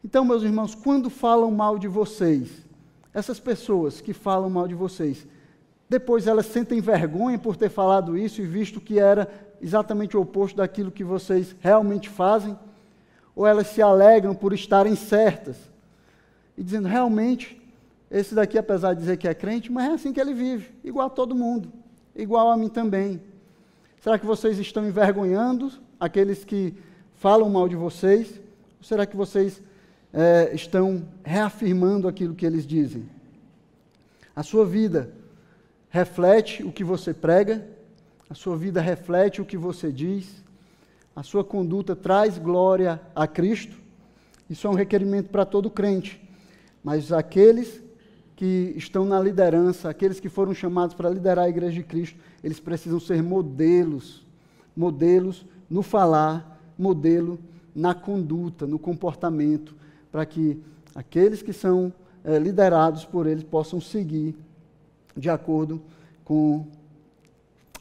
Então, meus irmãos, quando falam mal de vocês, essas pessoas que falam mal de vocês, depois elas sentem vergonha por ter falado isso e visto que era exatamente o oposto daquilo que vocês realmente fazem? Ou elas se alegram por estarem certas e dizendo, realmente, esse daqui, apesar de dizer que é crente, mas é assim que ele vive, igual a todo mundo, igual a mim também. Será que vocês estão envergonhando aqueles que falam mal de vocês? Ou será que vocês é, estão reafirmando aquilo que eles dizem? A sua vida reflete o que você prega, a sua vida reflete o que você diz, a sua conduta traz glória a Cristo. Isso é um requerimento para todo crente. Mas aqueles que estão na liderança, aqueles que foram chamados para liderar a igreja de Cristo, eles precisam ser modelos, modelos no falar, modelo na conduta, no comportamento, para que aqueles que são é, liderados por eles possam seguir de acordo com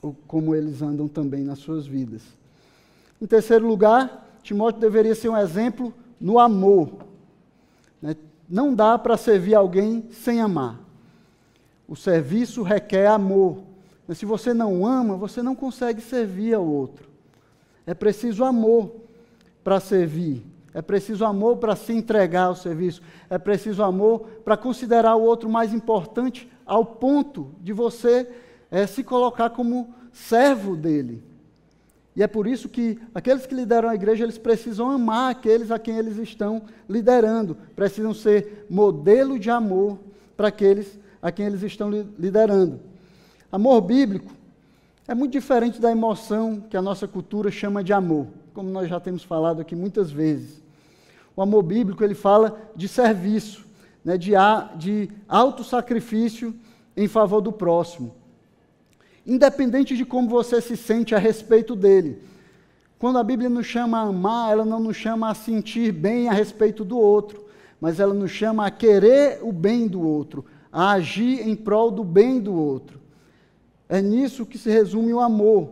o, como eles andam também nas suas vidas. Em terceiro lugar, Timóteo deveria ser um exemplo no amor. Né? Não dá para servir alguém sem amar. O serviço requer amor. Mas se você não ama, você não consegue servir ao outro. É preciso amor para servir. É preciso amor para se entregar ao serviço. É preciso amor para considerar o outro mais importante ao ponto de você é, se colocar como servo dele. E é por isso que aqueles que lideram a igreja, eles precisam amar aqueles a quem eles estão liderando. Precisam ser modelo de amor para aqueles a quem eles estão liderando. Amor bíblico é muito diferente da emoção que a nossa cultura chama de amor, como nós já temos falado aqui muitas vezes. O amor bíblico, ele fala de serviço, né, de, de autossacrifício em favor do próximo independente de como você se sente a respeito dele. Quando a Bíblia nos chama a amar, ela não nos chama a sentir bem a respeito do outro, mas ela nos chama a querer o bem do outro, a agir em prol do bem do outro. É nisso que se resume o amor,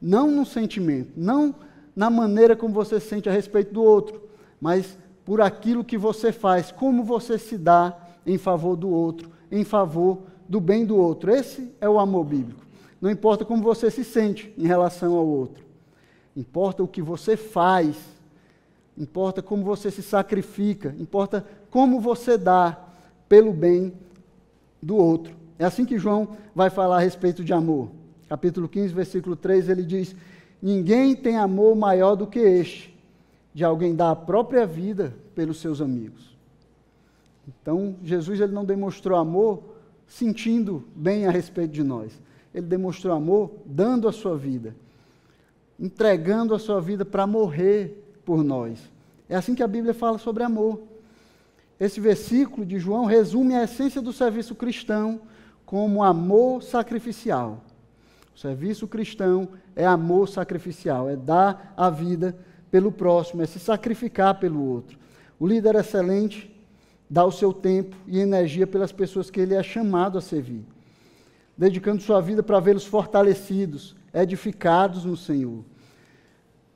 não no sentimento, não na maneira como você se sente a respeito do outro, mas por aquilo que você faz, como você se dá em favor do outro, em favor do bem do outro. Esse é o amor bíblico. Não importa como você se sente em relação ao outro. Importa o que você faz. Importa como você se sacrifica. Importa como você dá pelo bem do outro. É assim que João vai falar a respeito de amor. Capítulo 15, versículo 3, ele diz: Ninguém tem amor maior do que este, de alguém dar a própria vida pelos seus amigos. Então, Jesus ele não demonstrou amor sentindo bem a respeito de nós ele demonstrou amor dando a sua vida, entregando a sua vida para morrer por nós. É assim que a Bíblia fala sobre amor. Esse versículo de João resume a essência do serviço cristão como amor sacrificial. O serviço cristão é amor sacrificial, é dar a vida pelo próximo, é se sacrificar pelo outro. O líder excelente dá o seu tempo e energia pelas pessoas que ele é chamado a servir dedicando sua vida para vê-los fortalecidos, edificados no Senhor.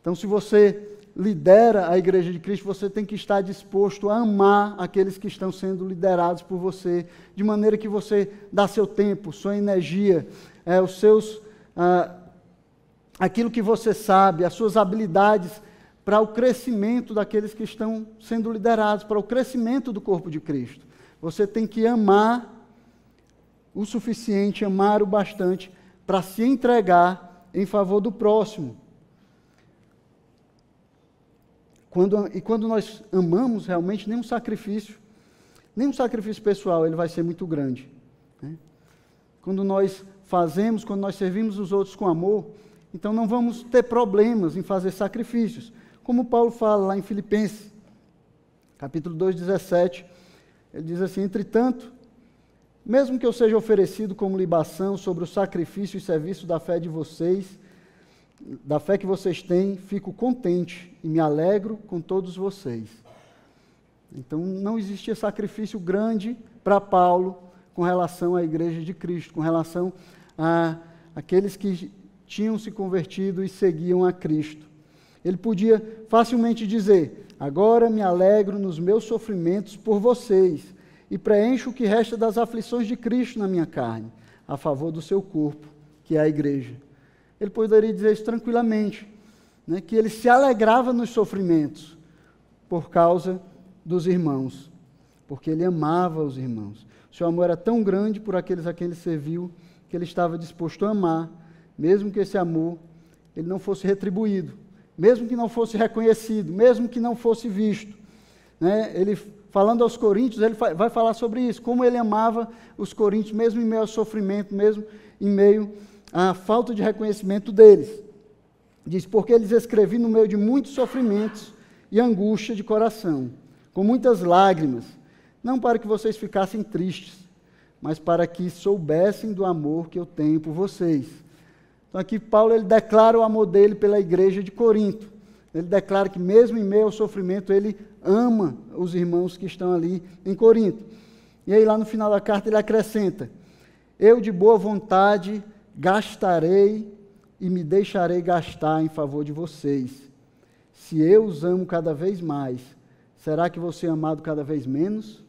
Então, se você lidera a igreja de Cristo, você tem que estar disposto a amar aqueles que estão sendo liderados por você, de maneira que você dá seu tempo, sua energia, é, os seus, ah, aquilo que você sabe, as suas habilidades para o crescimento daqueles que estão sendo liderados, para o crescimento do corpo de Cristo. Você tem que amar o suficiente, amar o bastante para se entregar em favor do próximo. Quando, e quando nós amamos realmente, nenhum sacrifício, nenhum sacrifício pessoal, ele vai ser muito grande. Né? Quando nós fazemos, quando nós servimos os outros com amor, então não vamos ter problemas em fazer sacrifícios. Como Paulo fala lá em Filipenses, capítulo 2, 17, ele diz assim: Entretanto, mesmo que eu seja oferecido como libação sobre o sacrifício e serviço da fé de vocês, da fé que vocês têm, fico contente e me alegro com todos vocês. Então não existia sacrifício grande para Paulo com relação à igreja de Cristo, com relação a aqueles que tinham se convertido e seguiam a Cristo. Ele podia facilmente dizer: Agora me alegro nos meus sofrimentos por vocês e preencho o que resta das aflições de Cristo na minha carne, a favor do seu corpo, que é a igreja. Ele poderia dizer isso tranquilamente, né, que ele se alegrava nos sofrimentos por causa dos irmãos, porque ele amava os irmãos. Seu amor era tão grande por aqueles a quem ele serviu que ele estava disposto a amar, mesmo que esse amor ele não fosse retribuído, mesmo que não fosse reconhecido, mesmo que não fosse visto. Né? Ele falando aos coríntios, ele vai falar sobre isso, como ele amava os coríntios, mesmo em meio ao sofrimento, mesmo em meio à falta de reconhecimento deles. Diz: Porque eles escrevi no meio de muitos sofrimentos e angústia de coração, com muitas lágrimas, não para que vocês ficassem tristes, mas para que soubessem do amor que eu tenho por vocês. Então aqui Paulo ele declara o amor dele pela igreja de Corinto. Ele declara que mesmo em meio ao sofrimento ele ama os irmãos que estão ali em Corinto. E aí lá no final da carta ele acrescenta: Eu de boa vontade gastarei e me deixarei gastar em favor de vocês. Se eu os amo cada vez mais, será que vou ser amado cada vez menos?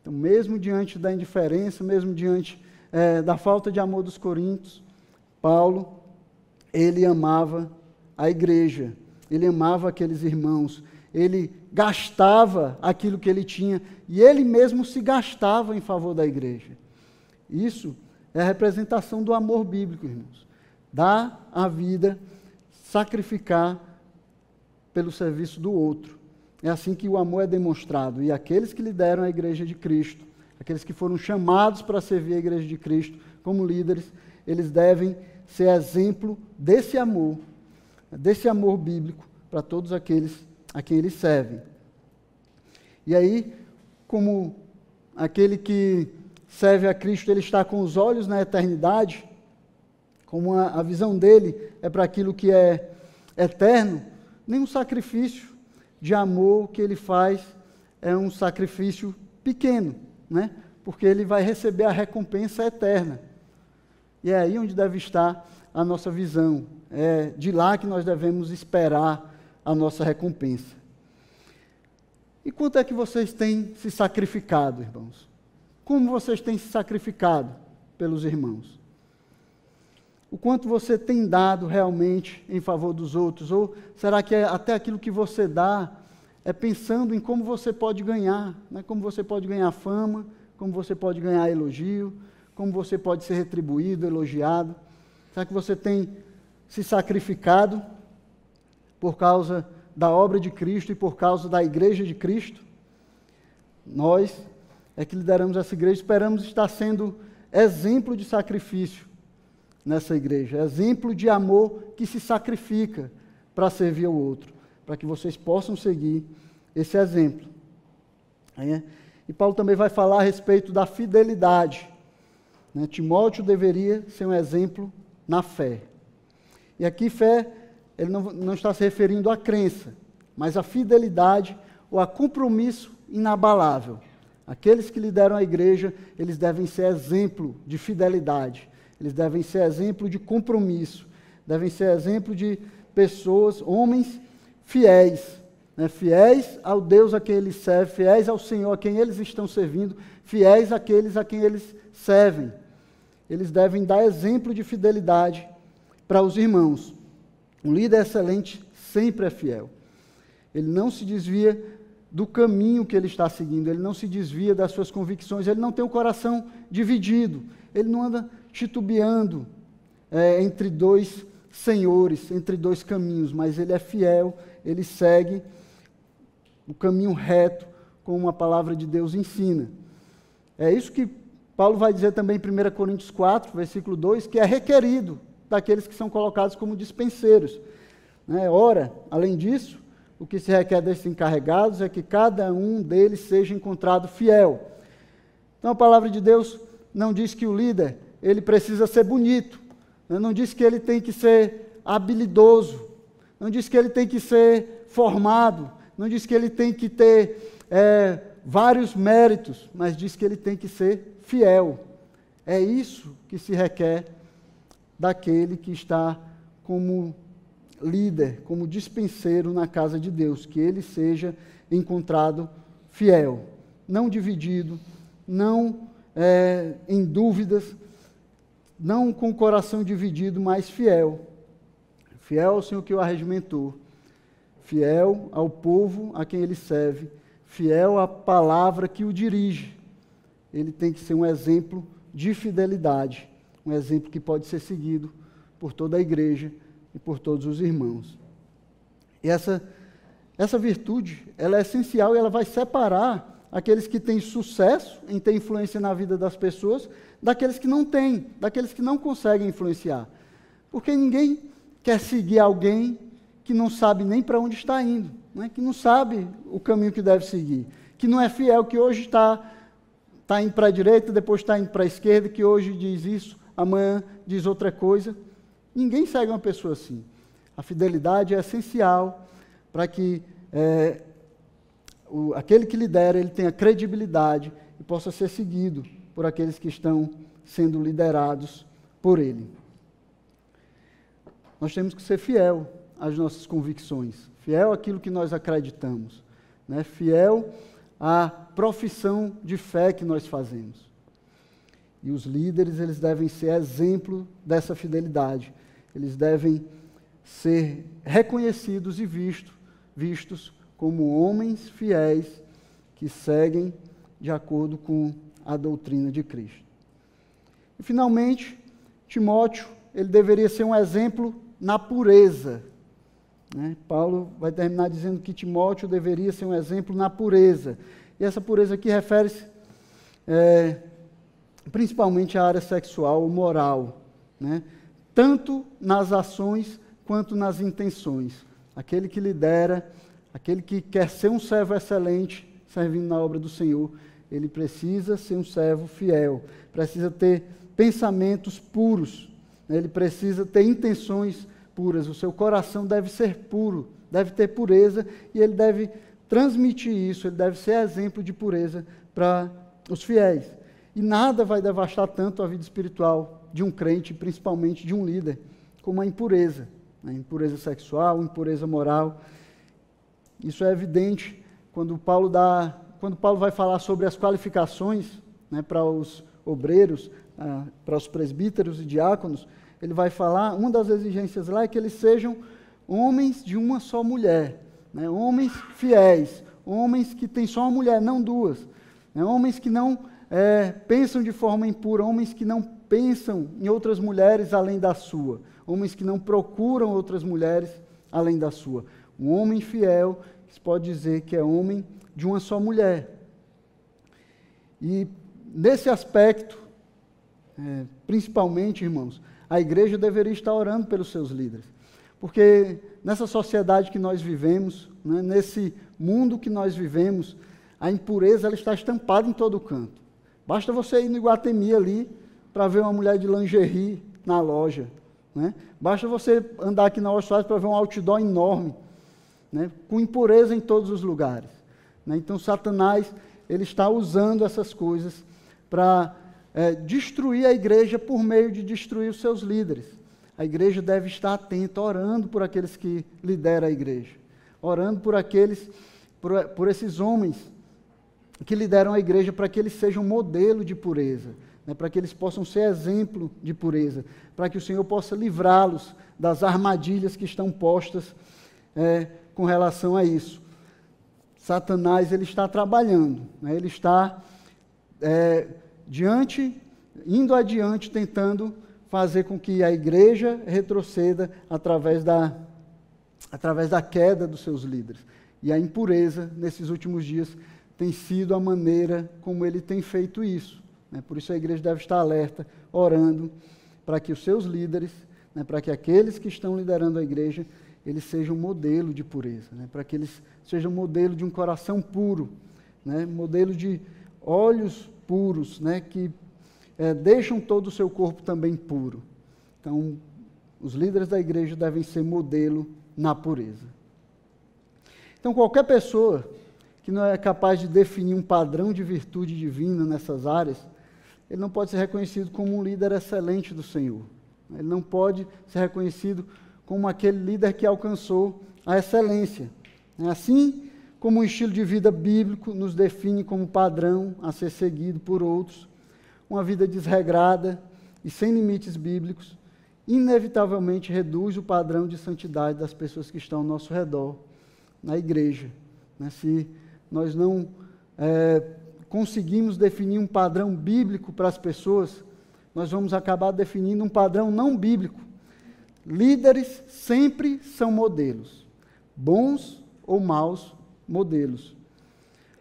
Então, mesmo diante da indiferença, mesmo diante é, da falta de amor dos coríntios, Paulo, ele amava a igreja, ele amava aqueles irmãos, ele gastava aquilo que ele tinha e ele mesmo se gastava em favor da igreja. Isso é a representação do amor bíblico, irmãos. Dar a vida, sacrificar pelo serviço do outro. É assim que o amor é demonstrado. E aqueles que lideram a igreja de Cristo, aqueles que foram chamados para servir a igreja de Cristo como líderes, eles devem ser exemplo desse amor, desse amor bíblico para todos aqueles a quem eles servem. E aí, como aquele que serve a Cristo, ele está com os olhos na eternidade, como a, a visão dele é para aquilo que é eterno, nenhum sacrifício de amor que ele faz é um sacrifício pequeno, né? porque ele vai receber a recompensa eterna. E é aí onde deve estar a nossa visão. É de lá que nós devemos esperar a nossa recompensa. E quanto é que vocês têm se sacrificado, irmãos? Como vocês têm se sacrificado pelos irmãos? O quanto você tem dado realmente em favor dos outros? Ou será que é até aquilo que você dá é pensando em como você pode ganhar, né? como você pode ganhar fama, como você pode ganhar elogio, como você pode ser retribuído, elogiado? Será que você tem se sacrificado por causa da obra de Cristo e por causa da igreja de Cristo? Nós é que lideramos essa igreja, esperamos estar sendo exemplo de sacrifício nessa igreja, exemplo de amor que se sacrifica para servir ao outro, para que vocês possam seguir esse exemplo. É? E Paulo também vai falar a respeito da fidelidade. Né? Timóteo deveria ser um exemplo na fé. E aqui, fé, ele não, não está se referindo à crença, mas à fidelidade ou a compromisso inabalável. Aqueles que lideram a igreja, eles devem ser exemplo de fidelidade, eles devem ser exemplo de compromisso, devem ser exemplo de pessoas, homens fiéis, né? fiéis ao Deus a quem eles servem, fiéis ao Senhor a quem eles estão servindo, fiéis àqueles a quem eles servem. Eles devem dar exemplo de fidelidade para os irmãos. Um líder excelente sempre é fiel. Ele não se desvia do caminho que ele está seguindo, ele não se desvia das suas convicções, ele não tem o coração dividido, ele não anda titubeando é, entre dois senhores, entre dois caminhos, mas ele é fiel, ele segue o caminho reto, como a palavra de Deus ensina. É isso que Paulo vai dizer também em 1 Coríntios 4, versículo 2, que é requerido daqueles que são colocados como dispenseiros. Né? Ora, além disso, o que se requer desses encarregados é que cada um deles seja encontrado fiel. Então a palavra de Deus não diz que o líder ele precisa ser bonito, né? não diz que ele tem que ser habilidoso, não diz que ele tem que ser formado, não diz que ele tem que ter é, vários méritos, mas diz que ele tem que ser fiel. É isso que se requer daquele que está como líder, como dispenseiro na casa de Deus, que ele seja encontrado fiel, não dividido, não é, em dúvidas, não com o coração dividido, mas fiel. Fiel ao Senhor que o arregimentou, fiel ao povo a quem ele serve, fiel à palavra que o dirige. Ele tem que ser um exemplo de fidelidade, um exemplo que pode ser seguido por toda a igreja e por todos os irmãos. E essa, essa virtude, ela é essencial e ela vai separar aqueles que têm sucesso em ter influência na vida das pessoas, daqueles que não têm, daqueles que não conseguem influenciar. Porque ninguém quer seguir alguém que não sabe nem para onde está indo, né? que não sabe o caminho que deve seguir, que não é fiel, que hoje está, está indo para a direita, depois está indo para a esquerda, que hoje diz isso, amanhã diz outra coisa. Ninguém segue uma pessoa assim. A fidelidade é essencial para que é, o, aquele que lidera ele tenha credibilidade e possa ser seguido por aqueles que estão sendo liderados por ele. Nós temos que ser fiel às nossas convicções, fiel àquilo que nós acreditamos, né? fiel à profissão de fé que nós fazemos. E os líderes, eles devem ser exemplo dessa fidelidade. Eles devem ser reconhecidos e vistos, vistos como homens fiéis que seguem de acordo com a doutrina de Cristo. E finalmente, Timóteo, ele deveria ser um exemplo na pureza. Né? Paulo vai terminar dizendo que Timóteo deveria ser um exemplo na pureza. E essa pureza aqui refere-se é, principalmente à área sexual ou moral, né? tanto nas ações quanto nas intenções. Aquele que lidera Aquele que quer ser um servo excelente, servindo na obra do Senhor, ele precisa ser um servo fiel, precisa ter pensamentos puros, né? ele precisa ter intenções puras. O seu coração deve ser puro, deve ter pureza e ele deve transmitir isso, ele deve ser exemplo de pureza para os fiéis. E nada vai devastar tanto a vida espiritual de um crente, principalmente de um líder, como a impureza. Né? Impureza sexual, impureza moral. Isso é evidente quando Paulo, dá, quando Paulo vai falar sobre as qualificações né, para os obreiros, ah, para os presbíteros e diáconos. Ele vai falar, uma das exigências lá é que eles sejam homens de uma só mulher, né, homens fiéis, homens que têm só uma mulher, não duas, né, homens que não é, pensam de forma impura, homens que não pensam em outras mulheres além da sua, homens que não procuram outras mulheres além da sua. Um homem fiel, se pode dizer que é homem de uma só mulher. E nesse aspecto, é, principalmente, irmãos, a igreja deveria estar orando pelos seus líderes. Porque nessa sociedade que nós vivemos, né, nesse mundo que nós vivemos, a impureza ela está estampada em todo canto. Basta você ir no Iguatemi ali para ver uma mulher de lingerie na loja. Né? Basta você andar aqui na Ostrada para ver um outdoor enorme né, com impureza em todos os lugares. Né? Então, Satanás ele está usando essas coisas para é, destruir a igreja por meio de destruir os seus líderes. A igreja deve estar atenta, orando por aqueles que lideram a igreja, orando por aqueles, por, por esses homens que lideram a igreja, para que eles sejam modelo de pureza, né, para que eles possam ser exemplo de pureza, para que o Senhor possa livrá-los das armadilhas que estão postas é, com relação a isso. Satanás ele está trabalhando, né? ele está é, diante, indo adiante, tentando fazer com que a igreja retroceda através da, através da queda dos seus líderes. E a impureza, nesses últimos dias, tem sido a maneira como ele tem feito isso. Né? Por isso a igreja deve estar alerta, orando, para que os seus líderes, né, para que aqueles que estão liderando a igreja, eles sejam modelo de pureza, né? para que eles sejam modelo de um coração puro, né? modelo de olhos puros, né? que é, deixam todo o seu corpo também puro. Então, os líderes da igreja devem ser modelo na pureza. Então, qualquer pessoa que não é capaz de definir um padrão de virtude divina nessas áreas, ele não pode ser reconhecido como um líder excelente do Senhor. Ele não pode ser reconhecido como aquele líder que alcançou a excelência. É assim como o estilo de vida bíblico nos define como padrão a ser seguido por outros, uma vida desregrada e sem limites bíblicos, inevitavelmente reduz o padrão de santidade das pessoas que estão ao nosso redor, na igreja. Né? Se nós não é, conseguimos definir um padrão bíblico para as pessoas, nós vamos acabar definindo um padrão não bíblico. Líderes sempre são modelos, bons ou maus modelos.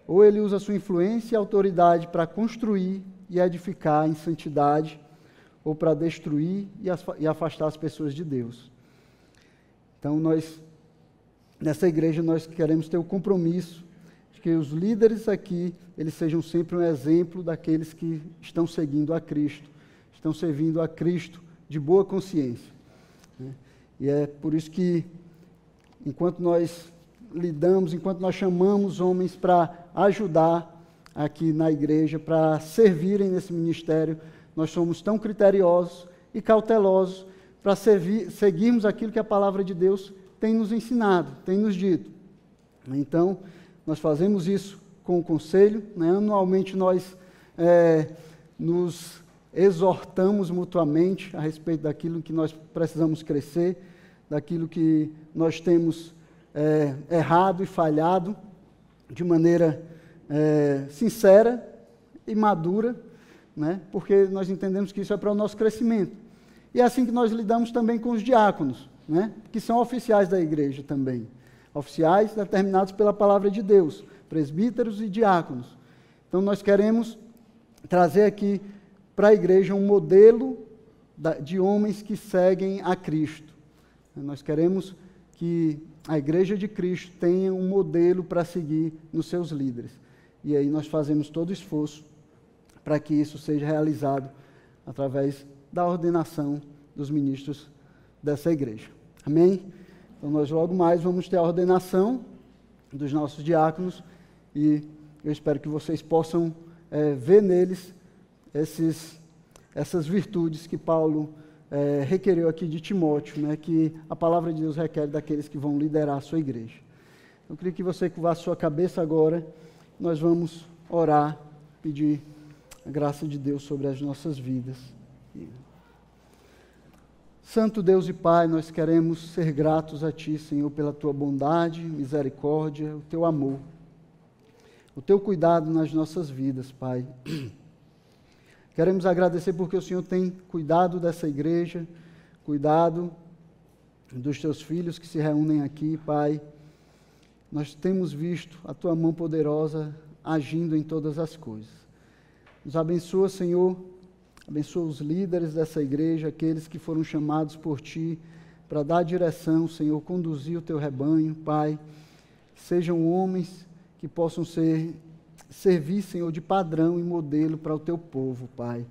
Ou ele usa sua influência e autoridade para construir e edificar em santidade, ou para destruir e afastar as pessoas de Deus. Então, nós, nessa igreja, nós queremos ter o compromisso de que os líderes aqui, eles sejam sempre um exemplo daqueles que estão seguindo a Cristo, estão servindo a Cristo de boa consciência. Né? E é por isso que, enquanto nós lidamos, enquanto nós chamamos homens para ajudar aqui na igreja, para servirem nesse ministério, nós somos tão criteriosos e cautelosos para seguirmos aquilo que a palavra de Deus tem nos ensinado, tem nos dito. Então, nós fazemos isso com o conselho, né? anualmente nós é, nos exortamos mutuamente a respeito daquilo que nós precisamos crescer, daquilo que nós temos é, errado e falhado de maneira é, sincera e madura, né? porque nós entendemos que isso é para o nosso crescimento. E é assim que nós lidamos também com os diáconos, né? que são oficiais da igreja também. Oficiais determinados pela palavra de Deus, presbíteros e diáconos. Então nós queremos trazer aqui para a igreja um modelo de homens que seguem a Cristo. Nós queremos que a igreja de Cristo tenha um modelo para seguir nos seus líderes. E aí nós fazemos todo o esforço para que isso seja realizado através da ordenação dos ministros dessa igreja. Amém? Então nós logo mais vamos ter a ordenação dos nossos diáconos e eu espero que vocês possam é, ver neles esses, essas virtudes que Paulo é, requereu aqui de Timóteo, né, que a palavra de Deus requer daqueles que vão liderar a sua igreja. Eu queria que você curva a sua cabeça agora, nós vamos orar, pedir a graça de Deus sobre as nossas vidas. Santo Deus e Pai, nós queremos ser gratos a Ti, Senhor, pela Tua bondade, misericórdia, o Teu amor, o Teu cuidado nas nossas vidas, Pai. Queremos agradecer porque o Senhor tem cuidado dessa igreja, cuidado dos teus filhos que se reúnem aqui, Pai. Nós temos visto a tua mão poderosa agindo em todas as coisas. Nos abençoa, Senhor, abençoa os líderes dessa igreja, aqueles que foram chamados por ti para dar direção, Senhor, conduzir o teu rebanho, Pai. Sejam homens que possam ser servir, Senhor, de padrão e modelo para o teu povo, Pai.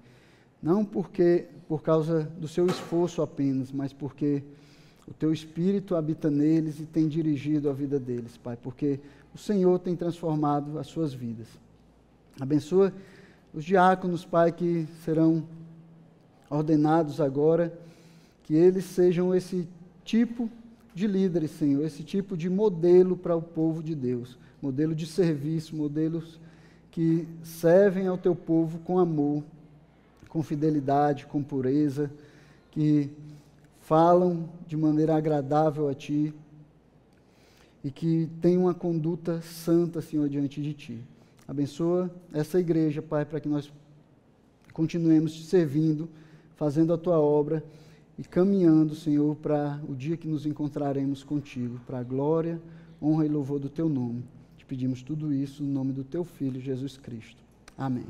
Não porque por causa do seu esforço apenas, mas porque o teu espírito habita neles e tem dirigido a vida deles, Pai, porque o Senhor tem transformado as suas vidas. Abençoa os diáconos, Pai, que serão ordenados agora, que eles sejam esse tipo de líderes, Senhor, esse tipo de modelo para o povo de Deus, modelo de serviço, modelos que servem ao teu povo com amor, com fidelidade, com pureza, que falam de maneira agradável a ti e que têm uma conduta santa, Senhor, diante de ti. Abençoa essa igreja, Pai, para que nós continuemos te servindo, fazendo a tua obra e caminhando, Senhor, para o dia que nos encontraremos contigo, para a glória, honra e louvor do teu nome pedimos tudo isso no nome do teu Filho, Jesus Cristo. Amém.